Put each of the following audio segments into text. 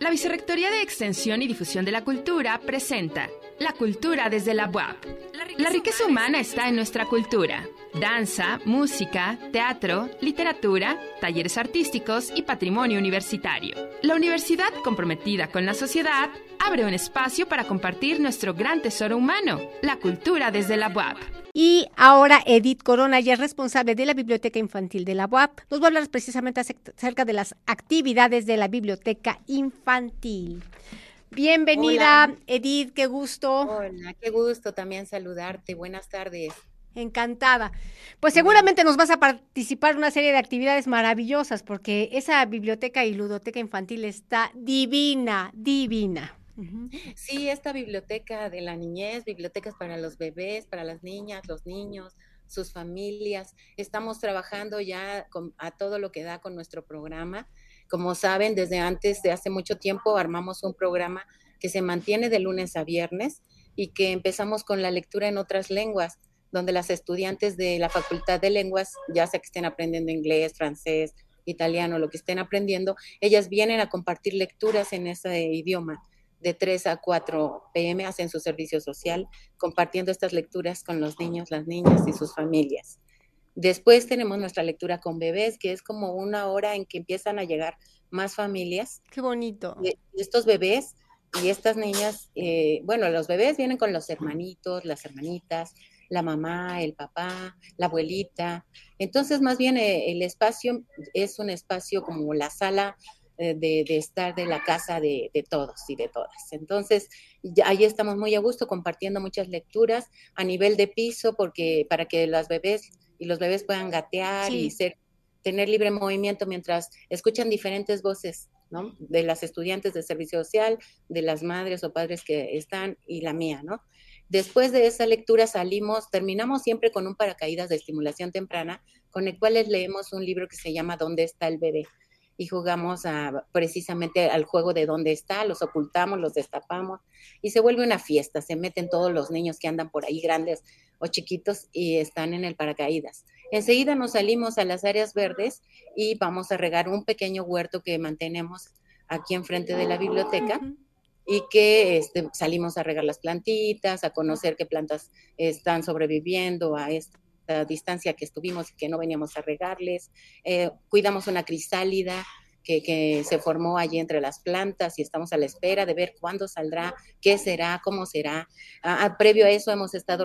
La Vicerrectoría de Extensión y Difusión de la Cultura presenta La Cultura desde la UAP. La riqueza humana está en nuestra cultura. Danza, música, teatro, literatura, talleres artísticos y patrimonio universitario. La universidad comprometida con la sociedad abre un espacio para compartir nuestro gran tesoro humano, la cultura desde la UAP. Y ahora Edith Corona, ya es responsable de la Biblioteca Infantil de la UAP, nos va a hablar precisamente acerca de las actividades de la Biblioteca Infantil. Bienvenida, Edith, qué gusto. Hola, qué gusto también saludarte. Buenas tardes. Encantada. Pues seguramente nos vas a participar en una serie de actividades maravillosas porque esa biblioteca y ludoteca infantil está divina, divina. Sí, esta biblioteca de la niñez, bibliotecas para los bebés, para las niñas, los niños, sus familias. Estamos trabajando ya a todo lo que da con nuestro programa. Como saben, desde antes de hace mucho tiempo armamos un programa que se mantiene de lunes a viernes y que empezamos con la lectura en otras lenguas, donde las estudiantes de la Facultad de Lenguas, ya sea que estén aprendiendo inglés, francés, italiano, lo que estén aprendiendo, ellas vienen a compartir lecturas en ese idioma de 3 a 4 pm hacen su servicio social compartiendo estas lecturas con los niños, las niñas y sus familias. Después tenemos nuestra lectura con bebés, que es como una hora en que empiezan a llegar más familias. Qué bonito. estos bebés y estas niñas, eh, bueno, los bebés vienen con los hermanitos, las hermanitas, la mamá, el papá, la abuelita. Entonces, más bien eh, el espacio es un espacio como la sala eh, de, estar de la casa de, todos y de todas. Entonces, ahí estamos muy a gusto compartiendo muchas lecturas a nivel de piso, porque para que las bebés y los bebés puedan gatear y ser, tener libre movimiento mientras escuchan diferentes voces, ¿no? De las estudiantes de servicio social, de las madres o padres que están y la mía, ¿no? Después de esa lectura salimos, terminamos siempre con un paracaídas de estimulación temprana, con el cual les leemos un libro que se llama ¿Dónde está el bebé? Y jugamos a, precisamente al juego de dónde está, los ocultamos, los destapamos y se vuelve una fiesta, se meten todos los niños que andan por ahí grandes o chiquitos y están en el paracaídas. Enseguida nos salimos a las áreas verdes y vamos a regar un pequeño huerto que mantenemos aquí enfrente de la biblioteca. y que este, salimos a regar las plantitas, a conocer qué plantas están sobreviviendo a esto distancia que estuvimos y que no veníamos a regarles. Eh, cuidamos una crisálida que, se formó allí entre las plantas y estamos a la espera de ver cuándo saldrá, qué será, cómo será. previo a eso hemos estado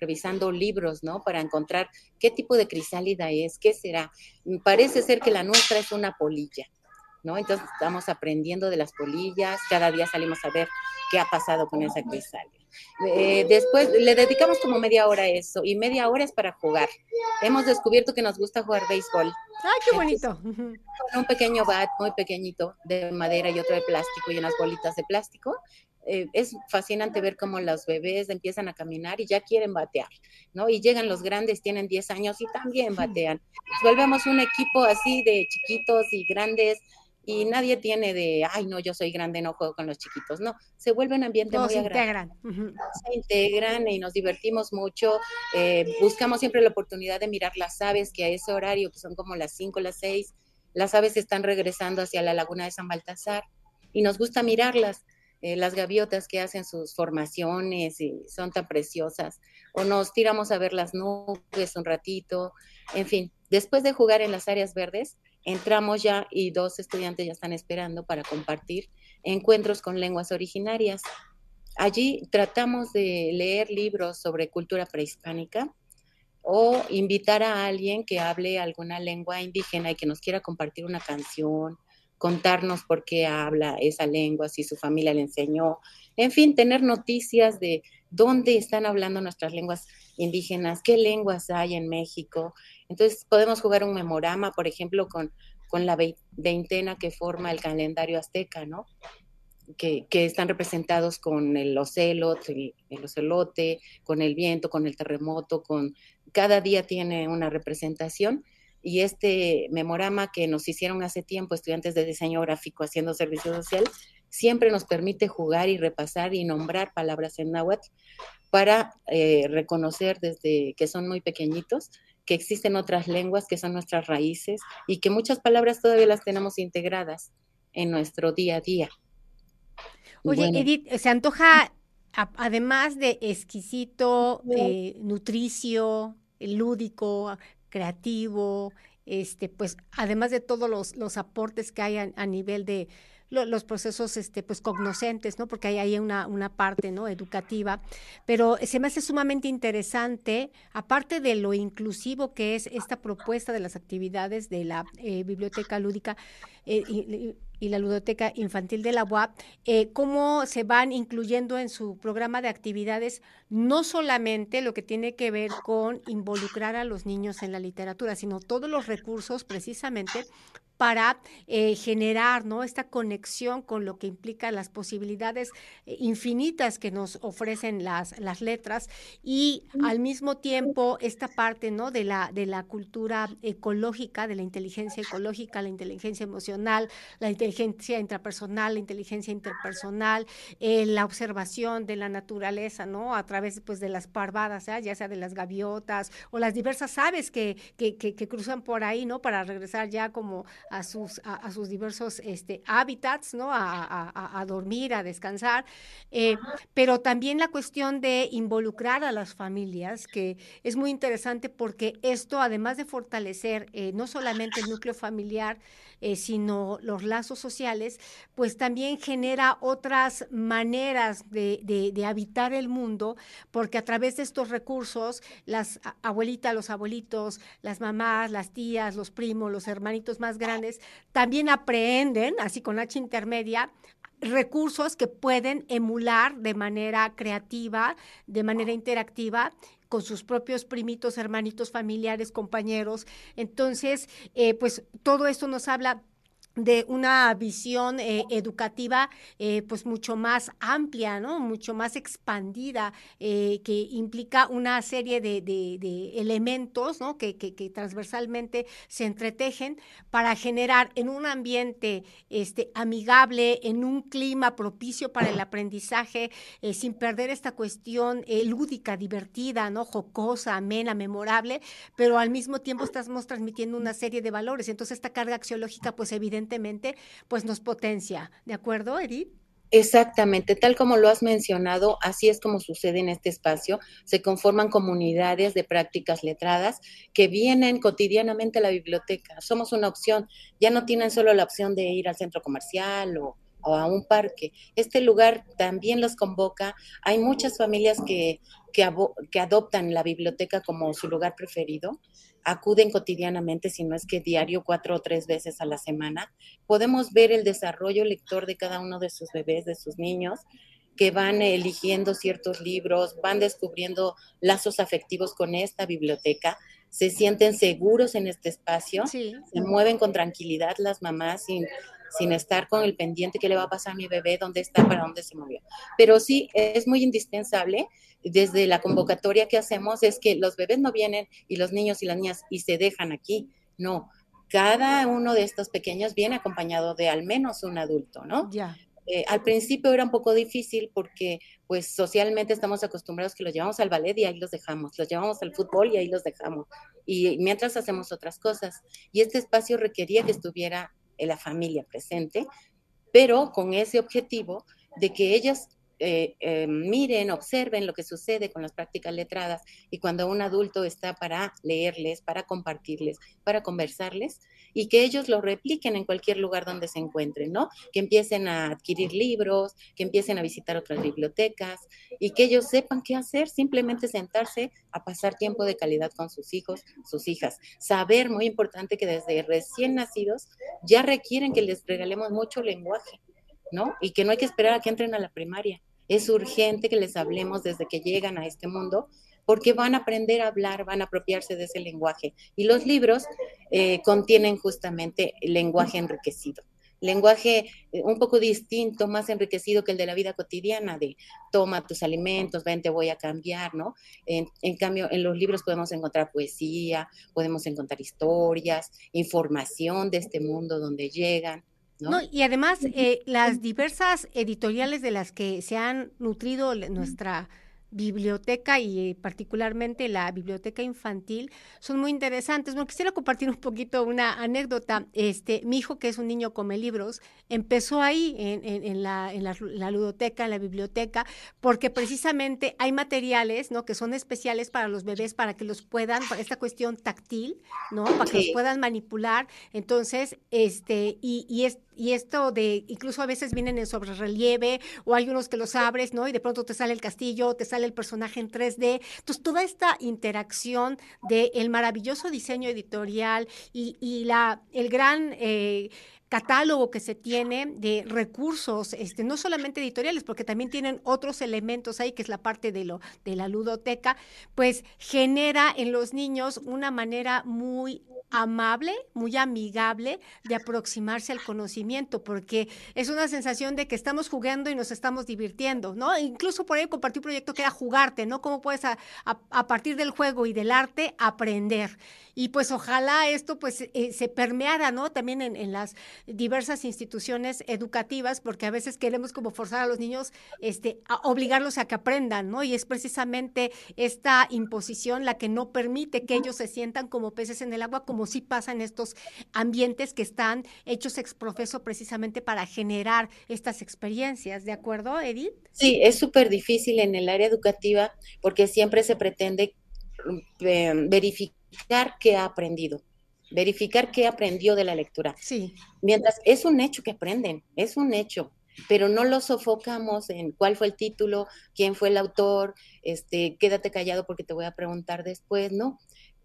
revisando libros, ¿no? Para encontrar qué tipo de crisálida es, qué será. Parece ser que la nuestra es una polilla. ¿No? Entonces estamos aprendiendo de las polillas, cada día salimos a ver qué ha pasado con esa crisálida. Eh, después le dedicamos como media hora a eso y media hora es para jugar. Hemos descubierto que nos gusta jugar béisbol. ¡Ay, qué bonito! con un pequeño bat muy pequeñito de madera y otro de plástico y unas bolitas de plástico. Eh, es fascinante ver cómo los bebés empiezan a caminar y ya quieren batear, ¿no? Y llegan los grandes, tienen 10 años y también batean. Volvemos un equipo así de chiquitos y grandes y nadie tiene de, ay, no, yo soy grande, no juego con los chiquitos. No, se vuelve un ambiente muy agradable. Se integran y nos divertimos mucho. Eh, buscamos siempre la oportunidad de mirar las aves, que a ese horario, que son como las 5, las 6, las aves están regresando hacia la laguna de San Baltasar y nos gusta mirarlas. Eh, las gaviotas que hacen sus formaciones y son tan preciosas. O nos tiramos a ver las nubes un ratito. En fin, después de jugar en las áreas verdes, entramos ya y dos estudiantes ya están esperando para compartir encuentros con lenguas originarias. Allí tratamos de leer libros sobre cultura prehispánica o invitar a alguien que hable alguna lengua indígena y que nos quiera compartir una canción, contarnos por qué habla esa lengua, si su familia le enseñó, en fin, tener noticias de dónde están hablando nuestras lenguas indígenas, qué lenguas hay en México. Entonces podemos jugar un memorama, por ejemplo, con, con la veintena que forma el calendario azteca, ¿no? Que, están representados con el ocelot, el, el, ocelote, con el viento, con el terremoto, con cada día tiene una representación y este memorama que nos hicieron hace tiempo estudiantes de diseño gráfico haciendo servicio social, siempre nos permite jugar y repasar y nombrar palabras en náhuatl para eh, reconocer desde que son muy pequeñitos que existen otras lenguas que son nuestras raíces y que muchas palabras todavía las tenemos integradas en nuestro día a día. Oye, Edith, se antoja, además de exquisito, eh, nutricio, lúdico, creativo, este, pues además de todos los, los aportes que hay a nivel de los procesos este, pues cognoscentes, ¿no? Porque hay ahí una, una parte, ¿no? Educativa. Pero se me hace sumamente interesante, aparte de lo inclusivo que es esta propuesta de las actividades de la eh, biblioteca lúdica, eh, y, la ludoteca infantil de la UAP, eh, cómo se van incluyendo en su programa de actividades no solamente lo que tiene que ver con involucrar a los niños en la literatura, sino todos los recursos precisamente para eh, generar ¿no? esta conexión con lo que implica las posibilidades eh, infinitas que nos ofrecen las, las letras y al mismo tiempo esta parte ¿no? de, la, de la cultura ecológica, de la inteligencia ecológica, la inteligencia emocional, la inteligencia intrapersonal, la inteligencia interpersonal, eh, la observación de la naturaleza, ¿no? A través pues, de las parvadas, ya sea de las gaviotas o las diversas aves que, que, que cruzan por ahí, ¿no? Para regresar ya como a sus, a, sus diversos este, hábitats, ¿no? A, dormir, a descansar, eh, pero también la cuestión de involucrar a las familias, que es muy interesante porque esto, además de fortalecer eh, no solamente el núcleo familiar, eh, sino los lazos sociales, pues también genera otras maneras de, de, habitar el mundo, porque a través de estos recursos, las abuelitas, los abuelitos, las mamás, las tías, los primos, los hermanitos más grandes, también aprenden, así con H intermedia, recursos que pueden emular de manera creativa, de manera interactiva con sus propios primitos, hermanitos, familiares, compañeros. Entonces, eh, pues todo esto nos habla de una visión eh, educativa eh, pues mucho más amplia, ¿no? Mucho más expandida, eh, que implica una serie de, elementos, ¿no? Que, que, transversalmente se entretejen para generar en un ambiente este, amigable, en un clima propicio para el aprendizaje, sin perder esta cuestión lúdica, divertida, ¿no? Jocosa, amena, memorable, pero al mismo tiempo estamos transmitiendo una serie de valores. Entonces esta carga axiológica pues evidentemente pues nos potencia. ¿De acuerdo, Edith? Exactamente, tal como lo has mencionado, así es como sucede en este espacio. Se conforman comunidades de prácticas letradas que vienen cotidianamente a la biblioteca. Somos una opción, ya no tienen solo la opción de ir al centro comercial o, a un parque. Este lugar también los convoca. Hay muchas familias que, que adoptan la biblioteca como su lugar preferido acuden cotidianamente, si no es que diario, cuatro o tres veces a la semana, podemos ver el desarrollo lector de cada uno de sus bebés, de sus niños, que van eligiendo ciertos libros, van descubriendo lazos afectivos con esta biblioteca, se sienten seguros en este espacio, se mueven con tranquilidad las mamás sin, sin estar con el pendiente qué le va a pasar a mi bebé, dónde está, para dónde se movió. Pero sí, es muy indispensable desde la convocatoria que hacemos es que los bebés no vienen y los niños y las niñas y se dejan aquí. No, cada uno de estos pequeños viene acompañado de al menos un adulto, ¿no? Ya. Eh, al principio era un poco difícil porque pues socialmente estamos acostumbrados que los llevamos al ballet y ahí los dejamos, los llevamos al fútbol y ahí los dejamos, y mientras hacemos otras cosas. Y este espacio requería que estuviera la familia presente, pero con ese objetivo de que ellas eh, eh, miren, observen lo que sucede con las prácticas letradas y cuando un adulto está para leerles, para compartirles, para conversarles y que ellos lo repliquen en cualquier lugar donde se encuentren, ¿no? Que empiecen a adquirir libros, que empiecen a visitar otras bibliotecas y que ellos sepan qué hacer, simplemente sentarse a pasar tiempo de calidad con sus hijos, sus hijas. Saber, muy importante, que desde recién nacidos ya requieren que les regalemos mucho lenguaje ¿no? Y que no hay que esperar a que entren a la primaria. Es urgente que les hablemos desde que llegan a este mundo porque van a aprender a hablar, van a apropiarse de ese lenguaje. Y los libros eh, contienen justamente el lenguaje enriquecido. Lenguaje eh, un poco distinto, más enriquecido que el de la vida cotidiana, de toma tus alimentos, ven, te voy a cambiar, ¿no? En, en cambio, en los libros podemos encontrar poesía, podemos encontrar historias, información de este mundo donde llegan. ¿no? y además, eh, las diversas editoriales de las que se han nutrido nuestra biblioteca y particularmente la biblioteca infantil son muy interesantes. Bueno, quisiera compartir un poquito una anécdota. Este, mi hijo, que es un niño come libros, empezó ahí en, la, en la, ludoteca, en la biblioteca, porque precisamente hay materiales, ¿no? Que son especiales para los bebés, para que los puedan, para esta cuestión táctil, ¿no? Para que los puedan manipular. Entonces, este, y, y es y esto de, incluso a veces vienen en sobre relieve o hay unos que los abres, ¿no? Y de pronto te sale el castillo, te sale el personaje en 3D. Entonces, toda esta interacción del el maravilloso diseño editorial y, y la, el gran... Eh, catálogo que se tiene de recursos, este, no solamente editoriales, porque también tienen otros elementos ahí, que es la parte de, lo, de la ludoteca, pues genera en los niños una manera muy amable, muy amigable de aproximarse al conocimiento, porque es una sensación de que estamos jugando y nos estamos divirtiendo, ¿no? Incluso por ahí compartí un proyecto que era jugarte, ¿no? Cómo puedes a, partir del juego y del arte aprender. Y pues ojalá esto pues eh, se permeara, ¿no? También en, en, las diversas instituciones educativas, porque a veces queremos como forzar a los niños, este, a obligarlos a que aprendan, ¿no? Y es precisamente esta imposición la que no permite que ellos se sientan como peces en el agua, como si pasa en estos ambientes que están hechos ex profeso precisamente para generar estas experiencias. ¿De acuerdo, Edith? Sí, es súper difícil en el área educativa porque siempre se pretende eh, verificar qué ha aprendido verificar qué aprendió de la lectura. Sí. Mientras es un hecho que aprenden, es un hecho, pero no lo sofocamos en cuál fue el título, quién fue el autor, este, quédate callado porque te voy a preguntar después, ¿no?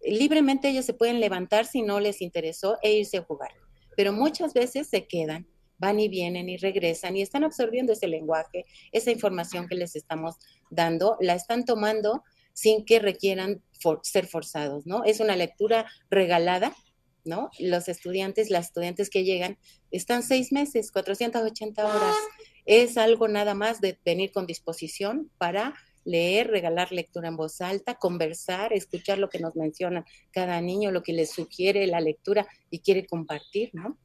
libremente ellos se pueden levantar si no les interesó e irse a jugar, pero muchas veces se quedan, van y vienen y regresan y están absorbiendo ese lenguaje, esa información que les estamos dando, la están tomando sin que requieran ser forzados, ¿no? Es una lectura regalada, ¿no? Los estudiantes, las estudiantes que llegan, están seis meses, 480 horas. Es algo nada más de venir con disposición para leer, regalar lectura en voz alta, conversar, escuchar lo que nos menciona cada niño, lo que les sugiere la lectura y quiere compartir, ¿no?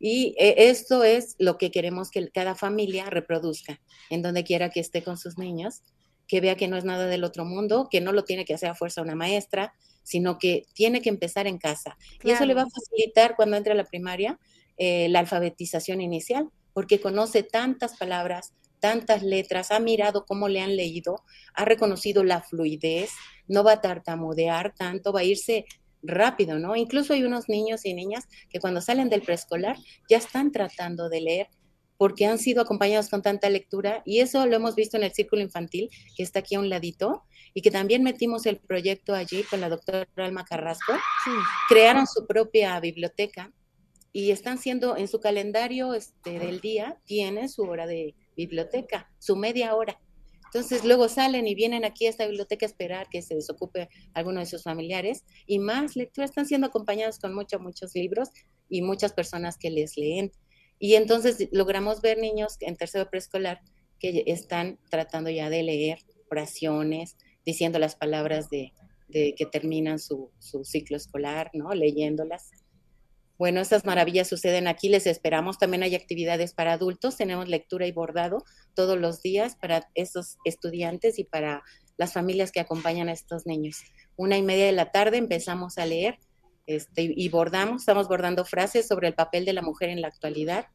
Y eh, esto es lo que queremos que cada familia reproduzca, en donde quiera que esté con sus niños, que vea que no es nada del otro mundo, que no lo tiene que hacer a fuerza una maestra, sino que tiene que empezar en casa. Y eso le va a facilitar cuando entre a la primaria eh, la alfabetización inicial, porque conoce tantas palabras, tantas letras, ha mirado cómo le han leído, ha reconocido la fluidez, no va a tartamudear tanto, va a irse rápido, ¿no? Incluso hay unos niños y niñas que cuando salen del preescolar ya están tratando de leer porque han sido acompañados con tanta lectura y eso lo hemos visto en el círculo infantil que está aquí a un ladito y que también metimos el proyecto allí con la doctora Alma Carrasco. Crearon su propia biblioteca y están siendo en su calendario este, del día, tiene su hora de biblioteca, su media hora. Entonces luego salen y vienen aquí a esta biblioteca a esperar que se desocupe alguno de sus familiares y más lecturas están siendo acompañados con muchos, muchos libros y muchas personas que les leen. Y entonces logramos ver niños en tercero preescolar que están tratando ya de leer oraciones, diciendo las palabras de, que terminan su, su, ciclo escolar, ¿no? Leyéndolas. Bueno, estas maravillas suceden aquí, les esperamos. También hay actividades para adultos, tenemos lectura y bordado todos los días para estos estudiantes y para las familias que acompañan a estos niños. Una y media de la tarde empezamos a leer este, y bordamos, estamos bordando frases sobre el papel de la mujer en la actualidad.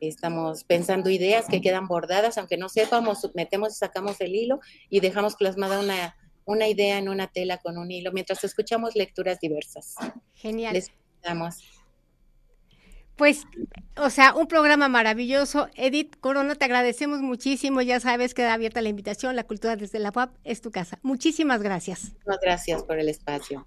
Estamos pensando ideas que quedan bordadas, aunque no sepamos, metemos y sacamos el hilo y dejamos plasmada una, una idea en una tela con un hilo mientras escuchamos lecturas diversas. Genial. Les damos. Pues, o sea, un programa maravilloso. Edith Corona, te agradecemos muchísimo. Ya sabes, queda abierta la invitación. La cultura desde la UAP es tu casa. Muchísimas gracias. Muchas gracias por el espacio.